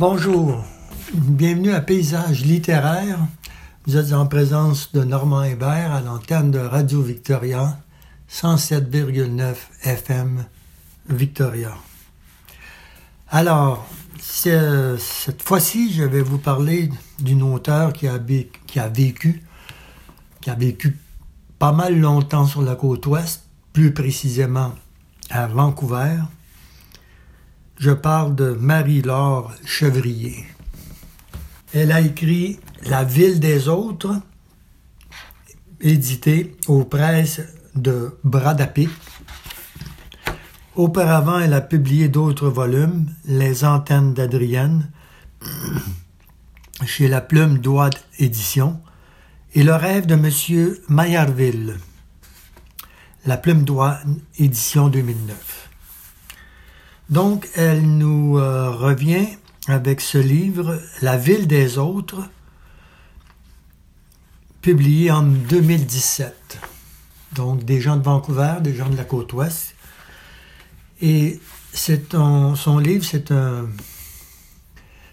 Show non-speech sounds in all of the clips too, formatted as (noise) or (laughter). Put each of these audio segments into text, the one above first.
Bonjour, bienvenue à Paysage littéraire. Vous êtes en présence de Normand Hébert à l'antenne de Radio Victoria, 107,9 FM Victoria. Alors, cette fois-ci, je vais vous parler d'une auteure qui a, qui a vécu, qui a vécu pas mal longtemps sur la côte ouest, plus précisément à Vancouver. Je parle de Marie-Laure Chevrier. Elle a écrit La ville des autres, édité aux presses de Bradapé. Auparavant, elle a publié d'autres volumes, Les antennes d'Adrienne, (clears throat) chez la Plume d'Ouad Édition, et Le rêve de M. Maillardville, la Plume d'Ouad Édition 2009. Donc, elle nous euh, revient avec ce livre, La ville des autres, publié en 2017. Donc, des gens de Vancouver, des gens de la côte ouest. Et c'est son livre, c'est un,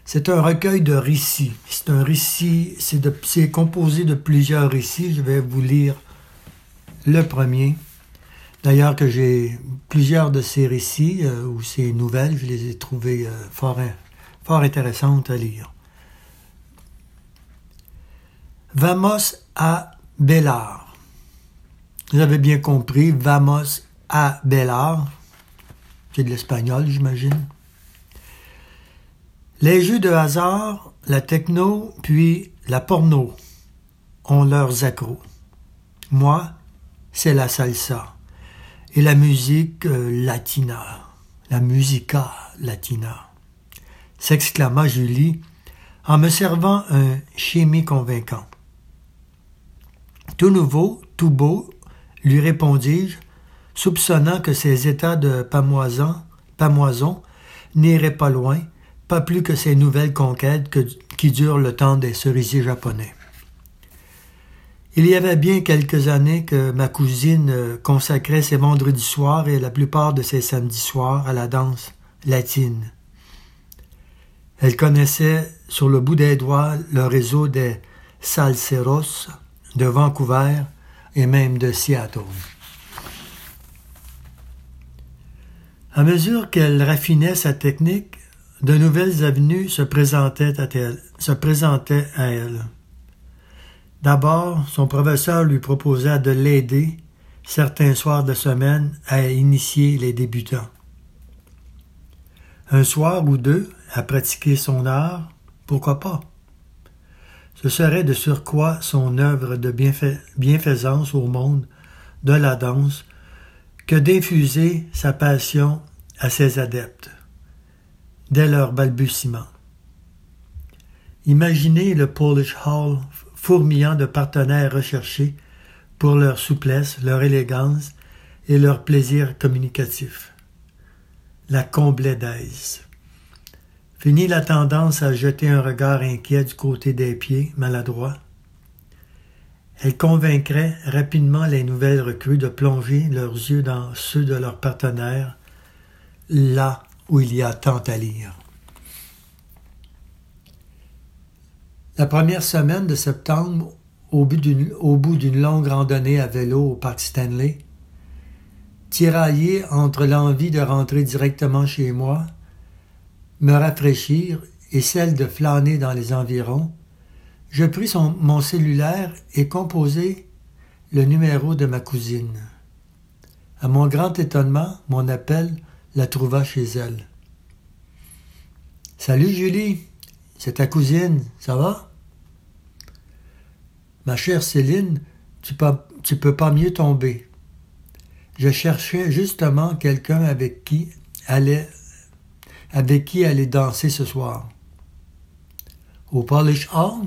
c'est un recueil de récits. C'est un récit, c'est composé de plusieurs récits. Je vais vous lire le premier. D'ailleurs que j'ai plusieurs de ces récits euh, ou ces nouvelles, je les ai trouvées euh, fort, fort intéressantes à lire. Vamos a Bellar. Vous avez bien compris, Vamos a Bellar. C'est de l'espagnol, j'imagine. Les jeux de hasard, la techno, puis la porno ont leurs accros. Moi, c'est la salsa et la musique euh, latina, la musica latina, s'exclama Julie en me servant un chimie convaincant. Tout nouveau, tout beau, lui répondis-je, soupçonnant que ces états de pamoison, pamoison n'iraient pas loin, pas plus que ces nouvelles conquêtes qui durent le temps des cerisiers japonais. Il y avait bien quelques années que ma cousine euh, consacrait ses vendredis soirs et la plupart de ses samedis soirs à la danse latine. Elle connaissait sur le bout des doigts le réseau des salseros de Vancouver et même de Seattle. À mesure qu'elle raffinait sa technique, de nouvelles avenues se présentaient à elle. Se présentaient à elle. D'abord, son professeur lui proposa de l'aider certains soirs de semaine à initier les débutants. Un soir ou deux à pratiquer son art, pourquoi pas? Ce serait de surcroît son œuvre de bienfaisance au monde de la danse que d'infuser sa passion à ses adeptes, dès leur balbutiement. Imaginez le Polish Hall fourmillant de partenaires recherchés pour leur souplesse, leur élégance et leur plaisir communicatif. La comblait d'aise. Fini la tendance à jeter un regard inquiet du côté des pieds, maladroits. Elle convaincrait rapidement les nouvelles recrues de plonger leurs yeux dans ceux de leurs partenaires, là où il y a tant à lire. La première semaine de septembre, au bout d'une longue randonnée à vélo au parc Stanley, tiraillé entre l'envie de rentrer directement chez moi, me rafraîchir et celle de flâner dans les environs, je pris mon cellulaire et composai le numéro de ma cousine. À mon grand étonnement, mon appel la trouva chez elle. Salut Julie, c'est ta cousine, ça va? Ma chère Céline, tu peux, pas mieux tomber. Je cherchais justement quelqu'un avec qui allait avec qui aller danser ce soir. Au Polish Hall?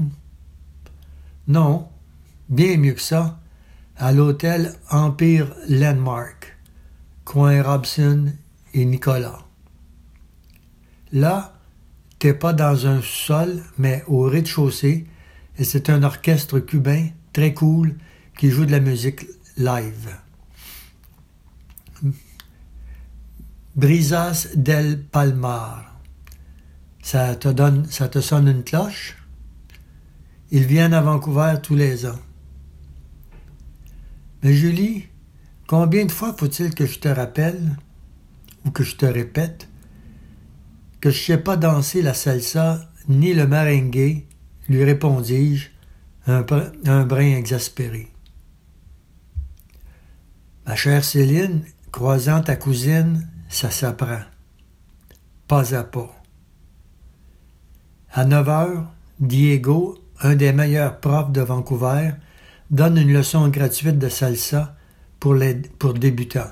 Non, bien mieux que ça, à l'hôtel Empire Landmark, coin Robson et Nicolas. Là, t'es pas dans un sol, mais au rez-de-chaussée, et c'est un orchestre cubain très cool qui joue de la musique live. Brisas del Palmar. Ça te, donne, ça te sonne une cloche? Ils viennent à Vancouver tous les ans. Mais Julie, combien de fois faut-il que je te rappelle, ou que je te répète, que je ne sais pas danser la salsa ni le merengue, lui répondis-je, un, brin exaspéré. Ma chère Céline, croisant ta cousine, ça s'apprend. Pas à pas. À 9 heures, Diego, un des meilleurs profs de Vancouver, donne une leçon gratuite de salsa pour débutants.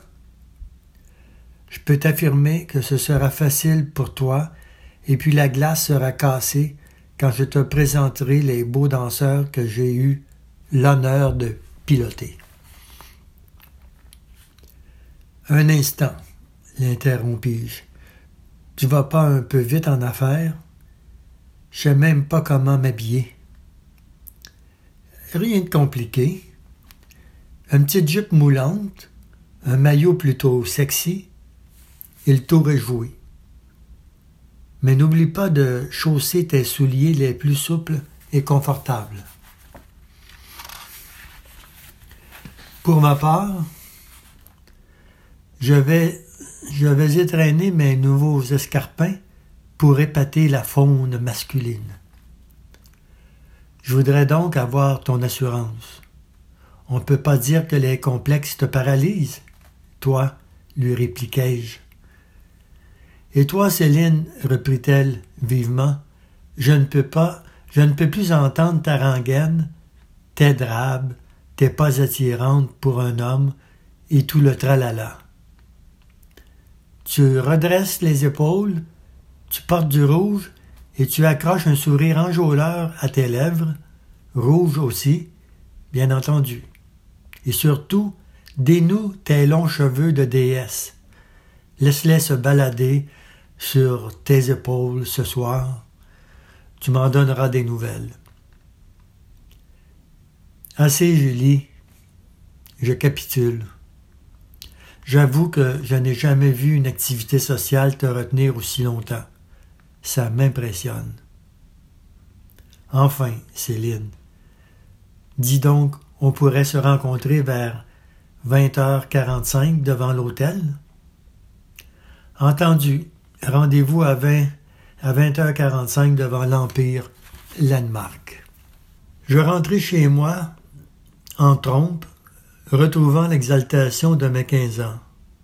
Je peux t'affirmer que ce sera facile pour toi, et puis la glace sera cassée quand je te présenterai les beaux danseurs que j'ai eu l'honneur de piloter. Un instant, l'interrompis-je. Tu vas pas un peu vite en affaires? Je sais même pas comment m'habiller. Rien de compliqué. Une petite jupe moulante, un maillot plutôt sexy, tour est joué. Mais n'oublie pas de chausser tes souliers les plus souples et confortables. Pour ma part, je vais, je vais étraîner mes nouveaux escarpins pour épater la faune masculine. Je voudrais donc avoir ton assurance. On ne peut pas dire que les complexes te paralysent. Toi, lui répliquai-je. Et toi, Céline, reprit-elle vivement, je ne peux pas, je ne peux plus entendre ta rengaine, tes drabes, t'es pas attirante pour un homme, et tout le tralala. Tu redresses les épaules, tu portes du rouge, et tu accroches un sourire enjôleur à tes lèvres, rouge aussi, bien entendu. Et surtout, dénoue tes longs cheveux de déesse. Laisse-les se balader sur tes épaules ce soir. Tu m'en donneras des nouvelles. Assez, Julie. Je capitule. J'avoue que je n'ai jamais vu une activité sociale te retenir aussi longtemps. Ça m'impressionne. Enfin, Céline. Dis donc, on pourrait se rencontrer vers 20h45 devant l'hôtel? Entendu. Rendez-vous à 20 à 20h45 devant l'Empire Landmark. Je rentrai chez moi en trompe, retrouvant l'exaltation de mes quinze ans,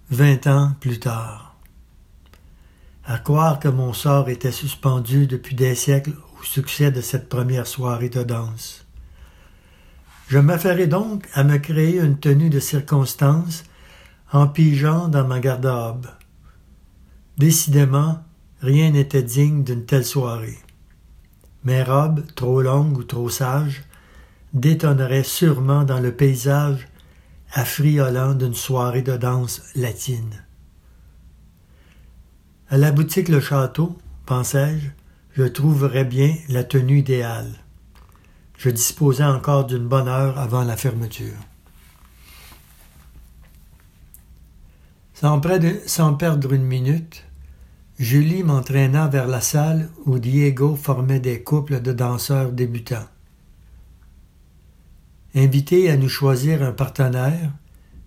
vingt ans plus tard. À croire que mon sort était suspendu depuis des siècles au succès de cette première soirée de danse. Je m'affairai donc à me créer une tenue de circonstance en pigeant dans ma garde-robe. Décidément, rien n'était digne d'une telle soirée. Mes robes, trop longues ou trop sages, détonneraient sûrement dans le paysage affriolant d'une soirée de danse latine. À la boutique Le Château, pensais-je, je trouverais bien la tenue idéale. Je disposais encore d'une bonne heure avant la fermeture. Sans, perdre une minute, Julie m'entraîna vers la salle où Diego formait des couples de danseurs débutants. Invités à nous choisir un partenaire,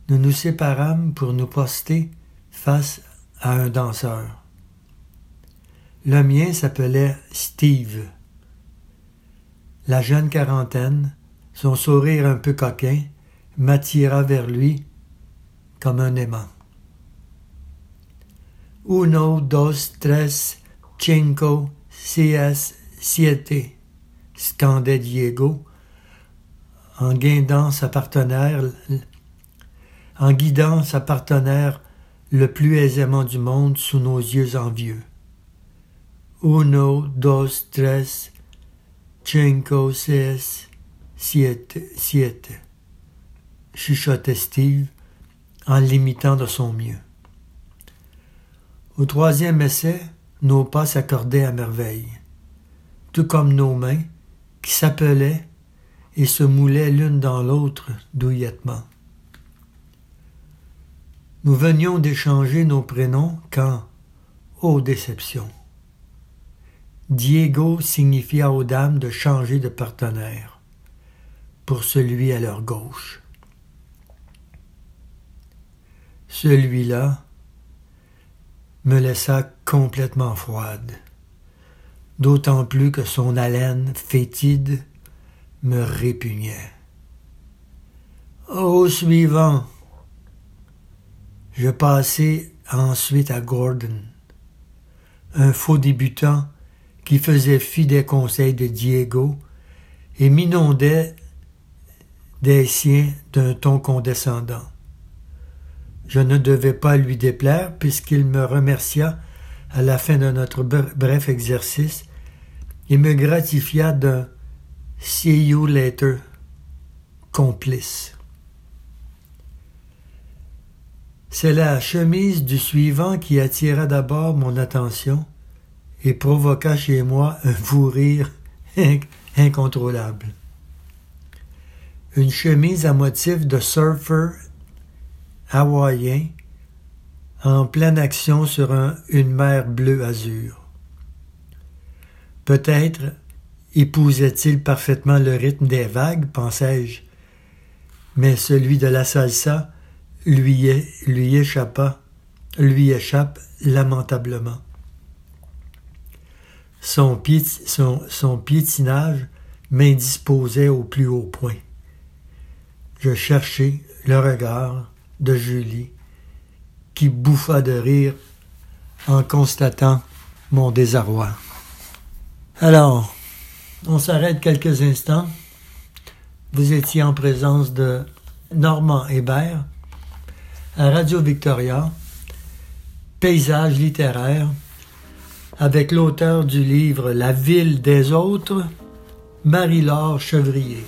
nous nous séparâmes pour nous poster face à un danseur. Le mien s'appelait Steve. La jeune quarantaine, son sourire un peu coquin, m'attira vers lui comme un aimant. Uno, dos, tres, cinco, seis, siete, scandait Diego, en guidant sa partenaire, en guidant sa partenaire le plus aisément du monde sous nos yeux envieux. Uno, dos, tres, cinco, seis, siete, siete, chuchotait Steve en l'imitant de son mieux. Au troisième essai, nos pas s'accordaient à merveille, tout comme nos mains, qui s'appelaient et se moulaient l'une dans l'autre douillettement. Nous venions d'échanger nos prénoms quand, ô déception, Diego signifia aux dames de changer de partenaire pour celui à leur gauche. Celui-là me laissa complètement froide, d'autant plus que son haleine fétide me répugnait. Au suivant, je passai ensuite à Gordon, un faux débutant qui faisait fi des conseils de Diego et m'inondait des siens d'un ton condescendant. Je ne devais pas lui déplaire puisqu'il me remercia à la fin de notre bref exercice et me gratifia d'un See you later complice. C'est la chemise du suivant qui attira d'abord mon attention et provoqua chez moi un fou rire incontrôlable. Une chemise à motif de surfer hawaïen en pleine action sur une mer bleu-azur. Peut-être épousait-il parfaitement le rythme des vagues, pensai-je, mais celui de la salsa lui, lui échappa, lui échappe lamentablement. Son, son, son piétinage m'indisposait au plus haut point. Je cherchai le regard de Julie, qui bouffa de rire en constatant mon désarroi. Alors, on s'arrête quelques instants. Vous étiez en présence de Normand Hébert à Radio Victoria, Paysage littéraire, avec l'auteur du livre La ville des autres, Marie-Laure Chevrier.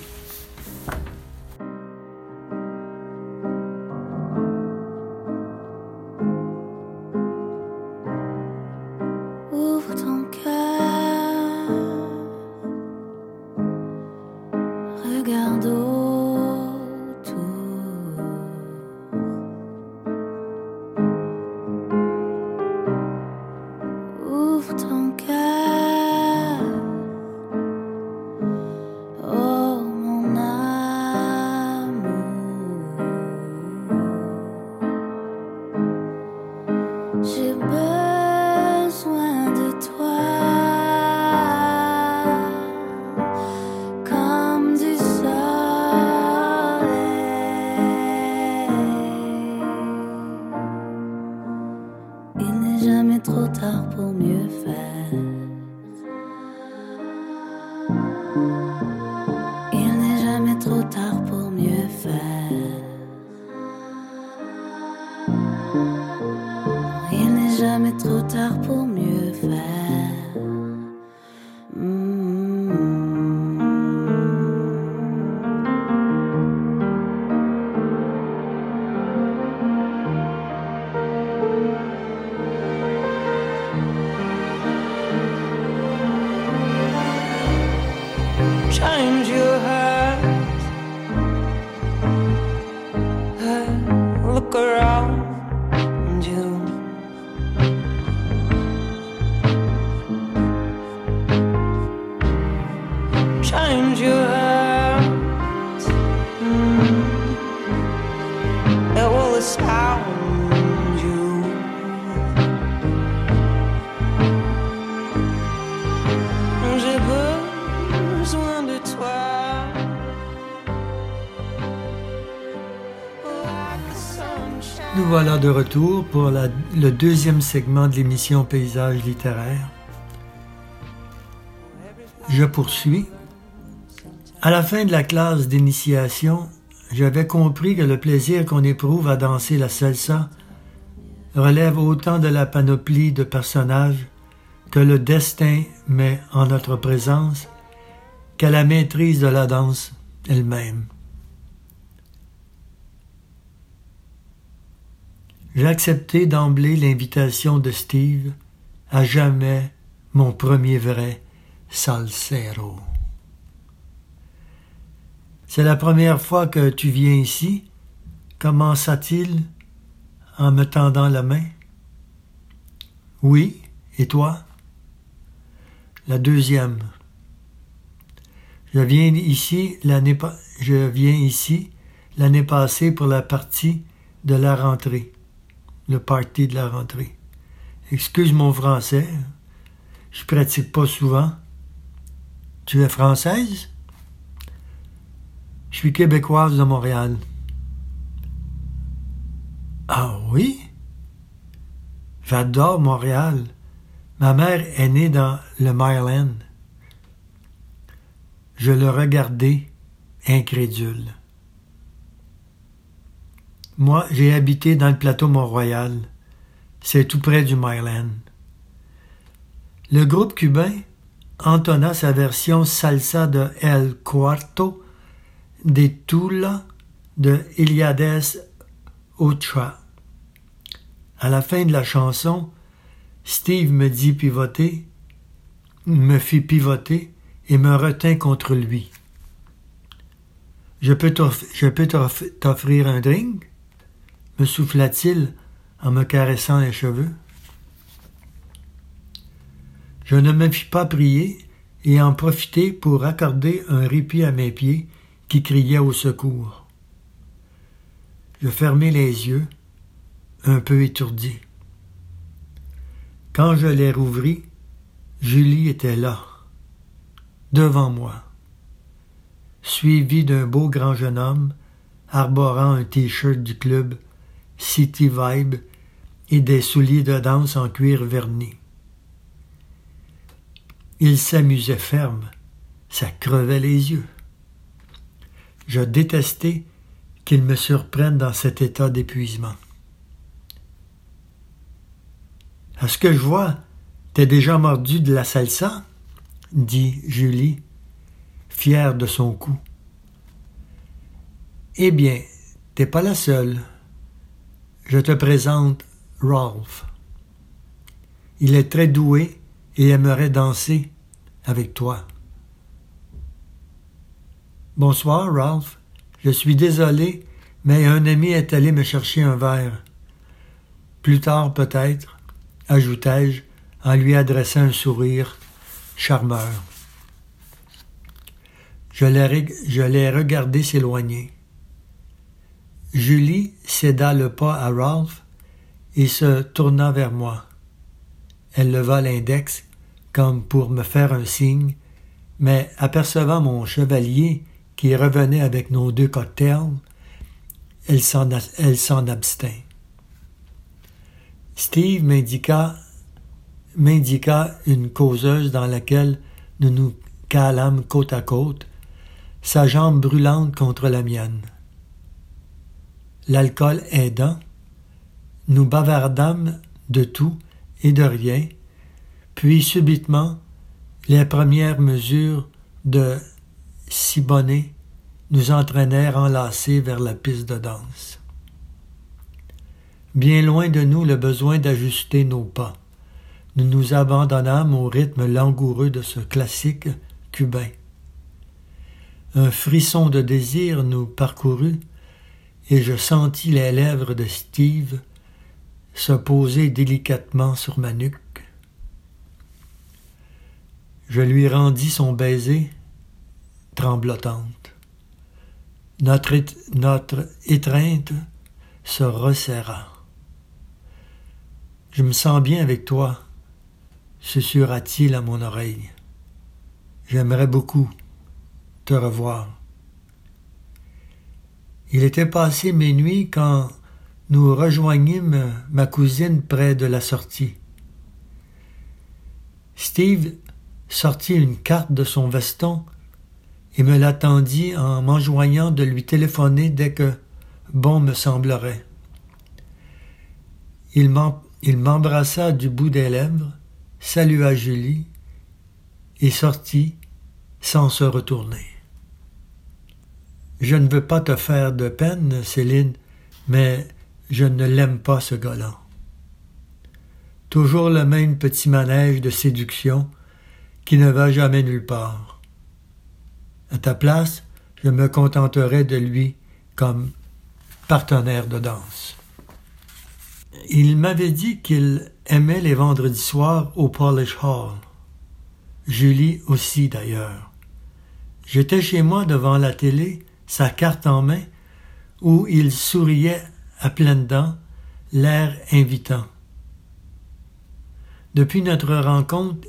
De retour pour le deuxième segment de l'émission Paysage littéraire. Je poursuis. À la fin de la classe d'initiation, j'avais compris que le plaisir qu'on éprouve à danser la salsa relève autant de la panoplie de personnages que le destin met en notre présence qu'à la maîtrise de la danse elle-même. J'ai accepté d'emblée l'invitation de Steve, à jamais mon premier vrai salsero. C'est la première fois que tu viens ici, commença-t-il en me tendant la main. Oui, et toi? la deuxième. Je viens ici l'année je viens ici l'année passée pour la partie de la rentrée, le party de la rentrée. Excuse mon français, je pratique pas souvent. Tu es française? Je suis québécoise de Montréal. Ah oui? J'adore Montréal. Ma mère est née dans le Maryland. Je le regardais, incrédule. Moi, j'ai habité dans le plateau Mont-Royal. C'est tout près du Maryland. Le groupe cubain entonna sa version salsa de El Cuarto de Tula de Iliades Ochoa. À la fin de la chanson, Steve me dit pivoter, me fit pivoter et me retint contre lui. Je peux t'offrir un drink? Me souffla-t-il en me caressant les cheveux? Je ne me fis pas prier et en profiter pour accorder un répit à mes pieds qui criaient au secours. Je fermai les yeux, un peu étourdi. Quand je les rouvris, Julie était là, devant moi, suivie d'un beau grand jeune homme arborant un t-shirt du club City Vibe et des souliers de danse en cuir verni. Il s'amusait ferme, ça crevait les yeux. Je détestais qu'il me surprenne dans cet état d'épuisement. À ce que je vois, t'es déjà mordu de la salsa? dit Julie, fière de son coup. Eh bien, t'es pas la seule. Je te présente Rolf. Il est très doué et aimerait danser avec toi. Bonsoir, Ralph. Je suis désolé, mais un ami est allé me chercher un verre. Plus tard, peut-être, ajoutai-je en lui adressant un sourire charmeur. Je l'ai regardé s'éloigner. Julie céda le pas à Ralph et se tourna vers moi. Elle leva l'index comme pour me faire un signe, mais apercevant mon chevalier qui revenait avec nos deux cocktails, elle s'en, abstint. Steve m'indiqua une causeuse dans laquelle nous nous calâmes côte à côte, sa jambe brûlante contre la mienne. L'alcool aidant, nous bavardâmes de tout et de rien, puis subitement, les premières mesures de Sibonnet nous entraînèrent enlacés vers la piste de danse. Bien loin de nous le besoin d'ajuster nos pas, nous nous abandonnâmes au rythme langoureux de ce classique cubain. Un frisson de désir nous parcourut et je sentis les lèvres de Steve se poser délicatement sur ma nuque. Je lui rendis son baiser tremblotante. Notre, notre étreinte se resserra. Je me sens bien avec toi, susurra-t-il à mon oreille. J'aimerais beaucoup te revoir. Il était passé minuit quand nous rejoignîmes ma cousine près de la sortie. Steve sortit une carte de son veston et me l'attendit en m'enjoignant de lui téléphoner dès que bon me semblerait. Il m'embrassa du bout des lèvres, salua Julie et sortit sans se retourner. Je ne veux pas te faire de peine, Céline, mais je ne l'aime pas, ce gars-là. Toujours le même petit manège de séduction qui ne va jamais nulle part. À ta place, je me contenterai de lui comme partenaire de danse. Il m'avait dit qu'il aimait les vendredis soirs au Polish Hall. Julie aussi d'ailleurs. J'étais chez moi devant la télé, sa carte en main, où il souriait à pleines dents, l'air invitant. Depuis notre rencontre,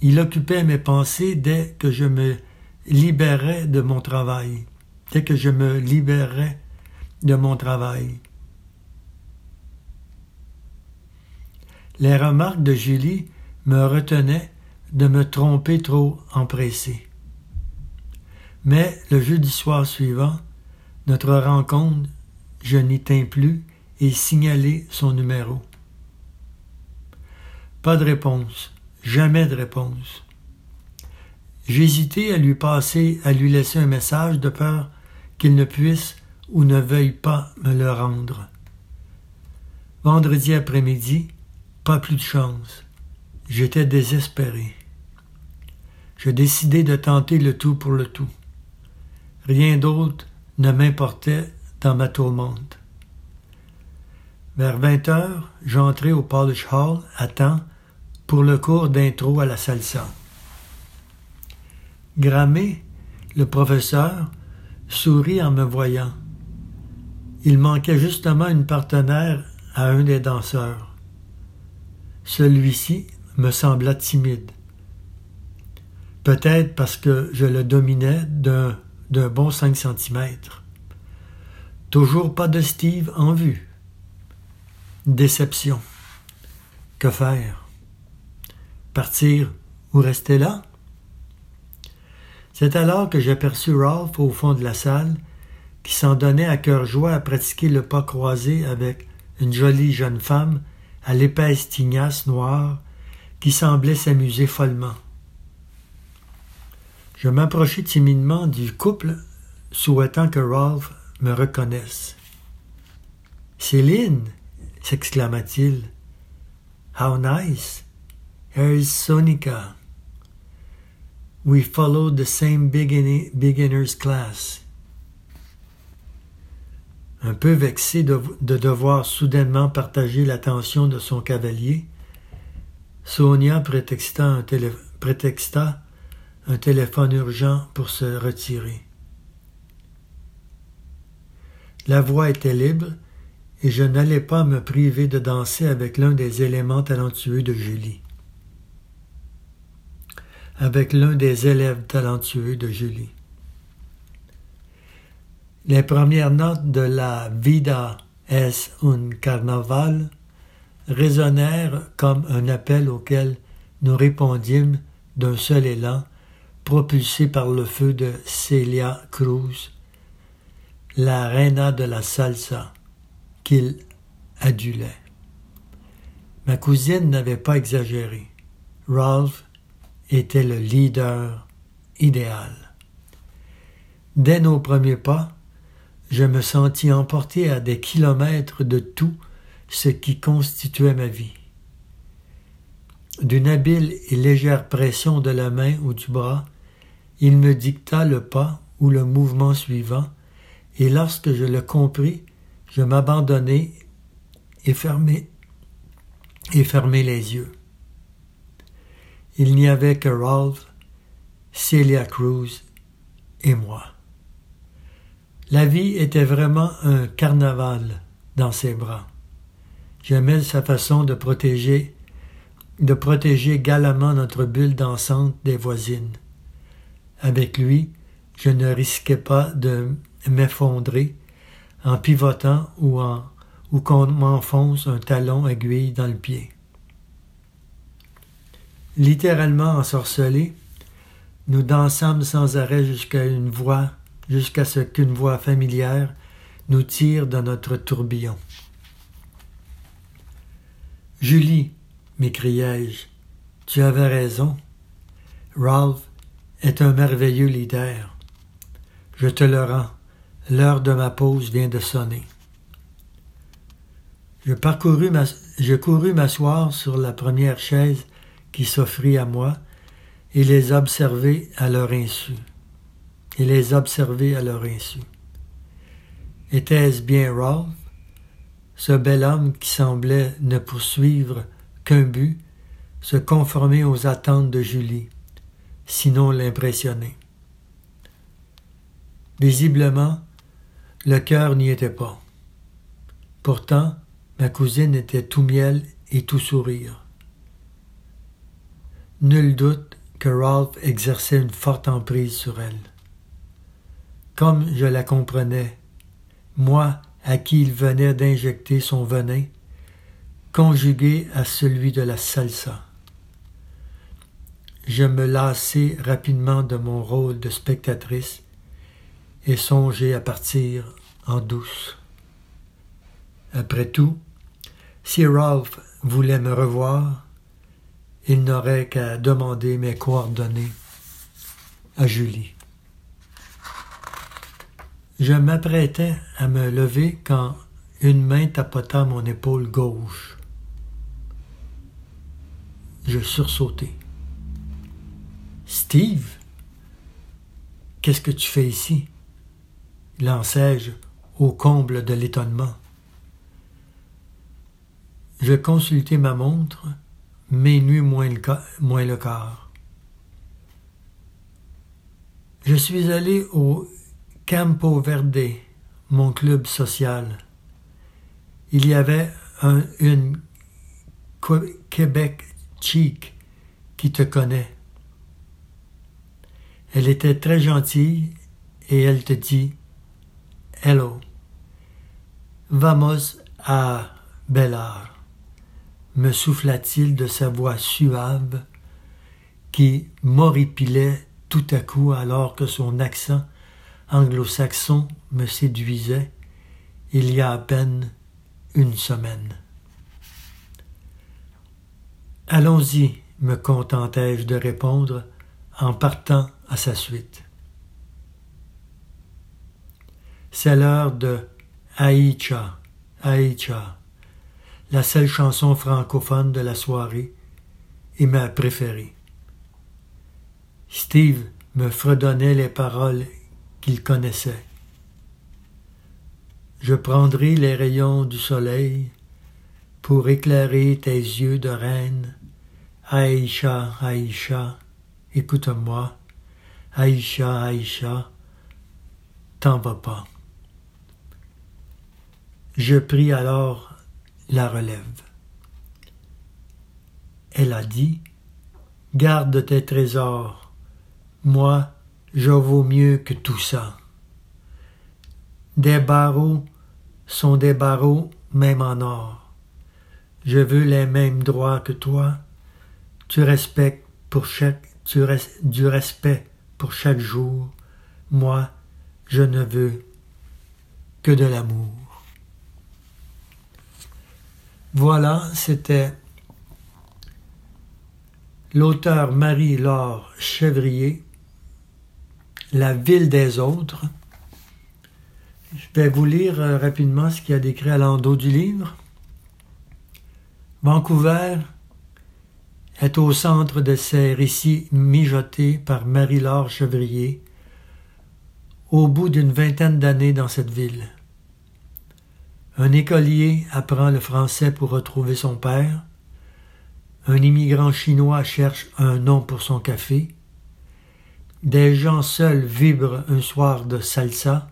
il occupait mes pensées dès que je me libérais de mon travail, dès que je me libérais de mon travail. Les remarques de Julie me retenaient de me tromper trop empressé. Mais le jeudi soir suivant, notre rencontre, je n'y tins plus et signalai son numéro. Pas de réponse, jamais de réponse. J'hésitais à lui passer, à lui laisser un message de peur qu'il ne puisse ou ne veuille pas me le rendre. Vendredi après-midi, pas plus de chance. J'étais désespéré. Je décidai de tenter le tout pour le tout. Rien d'autre ne m'importait dans ma tourmente. Vers vingt heures, j'entrai au Polish Hall à temps pour le cours d'intro à la salsa. Grammé, le professeur, sourit en me voyant. Il manquait justement une partenaire à un des danseurs. Celui-ci me sembla timide. Peut-être parce que je le dominais d'un, d'un bon cinq centimètres. Toujours pas de Steve en vue. Déception. Que faire? Partir ou rester là? C'est alors que j'aperçus Ralph au fond de la salle, qui s'en donnait à cœur joie à pratiquer le pas croisé avec une jolie jeune femme à l'épaisse tignasse noire qui semblait s'amuser follement. Je m'approchai timidement du couple, souhaitant que Ralph me reconnaisse. Céline, s'exclama-t-il. How nice! Here is Sonika. We follow the same beginner's class. Un peu vexé de, de devoir soudainement partager l'attention de son cavalier, Sonia prétexta un, prétexta un téléphone urgent pour se retirer. La voie était libre et je n'allais pas me priver de danser avec l'un des éléments talentueux de Julie avec l'un des élèves talentueux de Julie. Les premières notes de la Vida es un carnaval résonnèrent comme un appel auquel nous répondîmes d'un seul élan, propulsé par le feu de Celia Cruz, la reina de la salsa, qu'il adulait. Ma cousine n'avait pas exagéré. Ralph était le leader idéal. Dès nos premiers pas, je me sentis emporté à des kilomètres de tout ce qui constituait ma vie. D'une habile et légère pression de la main ou du bras, il me dicta le pas ou le mouvement suivant, et lorsque je le compris, je m'abandonnai et fermai, et fermai les yeux. Il n'y avait que Ralph, Celia Cruz et moi. La vie était vraiment un carnaval dans ses bras. J'aimais sa façon de protéger, de protéger galamment notre bulle dansante des voisines. Avec lui, je ne risquais pas de m'effondrer en pivotant ou en ou qu'on m'enfonce un talon aiguille dans le pied littéralement ensorcelés, nous dansâmes sans arrêt jusqu'à une voix, jusqu'à ce qu'une voix familière nous tire de notre tourbillon. Julie, m'écriai-je, tu avais raison. Ralph est un merveilleux leader. Je te le rends. L'heure de ma pause vient de sonner. Je parcourus je courus m'asseoir sur la première chaise qui s'offrit à moi et les observer à leur insu. Et les observer à leur insu. Était-ce bien Ralph, ce bel homme qui semblait ne poursuivre qu'un but, se conformer aux attentes de Julie, sinon l'impressionner. Visiblement, le cœur n'y était pas. Pourtant, ma cousine était tout miel et tout sourire. Nul doute que Ralph exerçait une forte emprise sur elle. Comme je la comprenais, moi à qui il venait d'injecter son venin, conjugué à celui de la salsa. Je me lassai rapidement de mon rôle de spectatrice et songeai à partir en douce. Après tout, si Ralph voulait me revoir, il n'aurait qu'à demander mes coordonnées à Julie. Je m'apprêtais à me lever quand une main tapota mon épaule gauche. Je sursautai. Steve, qu'est-ce que tu fais ici? lançai-je au comble de l'étonnement. Je consultai ma montre, minuit moins moins le quart. Je suis allé au Campo Verde, mon club social. Il y avait un, une Québec chic qui te connaît. Elle était très gentille et elle te dit Hello. Vamos a Bellar, me souffla-t-il de sa voix suave qui m'horripilait tout à coup alors que son accent anglo-saxon me séduisait il y a à peine une semaine. Allons-y, me contentai-je de répondre en partant à sa suite. C'est l'heure de Aïcha, Aïcha, la seule chanson francophone de la soirée et ma préférée. Steve me fredonnait les paroles qu'il connaissait. Je prendrai les rayons du soleil pour éclairer tes yeux de reine. Aïcha, Aïcha, écoute-moi. Aïcha, Aïcha, t'en vas pas. Je pris alors la relève. Elle a dit Garde tes trésors, moi je vaux mieux que tout ça. Des barreaux sont des barreaux même en or. Je veux les mêmes droits que toi. Tu respectes pour chaque tu du respect pour chaque jour. Moi, je ne veux que de l'amour. Voilà, c'était l'auteur Marie-Laure Chevrier, La ville des autres. Je vais vous lire euh, rapidement ce qu'il y a décrit à l'endos du livre. Vancouver est au centre de ces récits mijotés par Marie-Laure Chevrier, au bout d'une vingtaine d'années dans cette ville. Un écolier apprend le français pour retrouver son père. Un immigrant chinois cherche un nom pour son café. Des gens seuls vibrent un soir de salsa.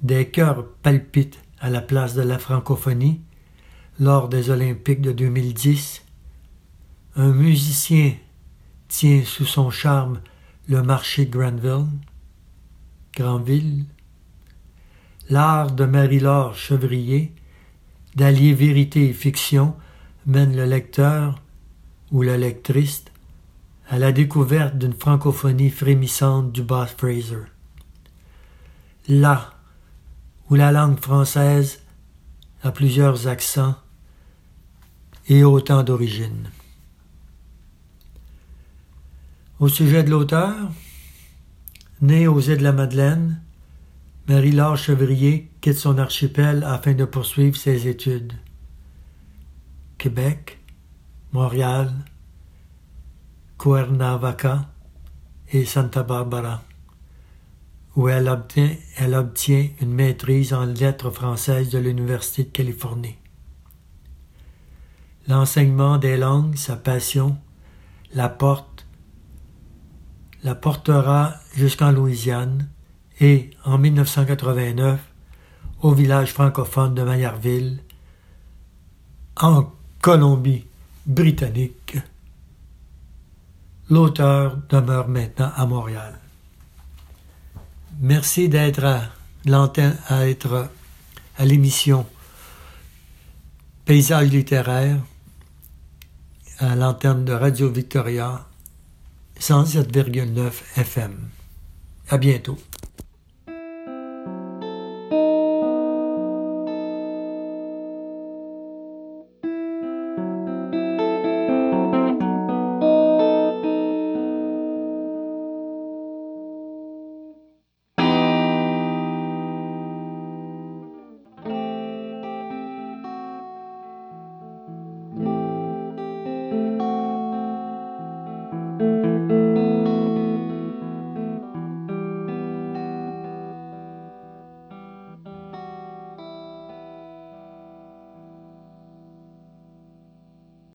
Des cœurs palpitent à la place de la francophonie lors des Olympiques de 2010. Un musicien tient sous son charme le marché Granville, Granville l'art de Marie-Laure Chevrier d'allier vérité et fiction mène le lecteur ou la lectrice à la découverte d'une francophonie frémissante du Bass Fraser. Là où la langue française a plusieurs accents et autant d'origines. Au sujet de l'auteur, né aux îles de la Madeleine, Marie-Laure Chevrier quitte son archipel afin de poursuivre ses études. Québec, Montréal, Cuernavaca et Santa Barbara, où elle obtient, elle obtient une maîtrise en lettres françaises de l'Université de Californie. L'enseignement des langues, sa passion, la porte la portera jusqu'en Louisiane et, en 1989, au village francophone de Maillardville, en Colombie-Britannique. L'auteur demeure maintenant à Montréal. Merci d'être à à à l'émission Paysage littéraire à l'antenne de Radio Victoria 107,9 FM. À bientôt.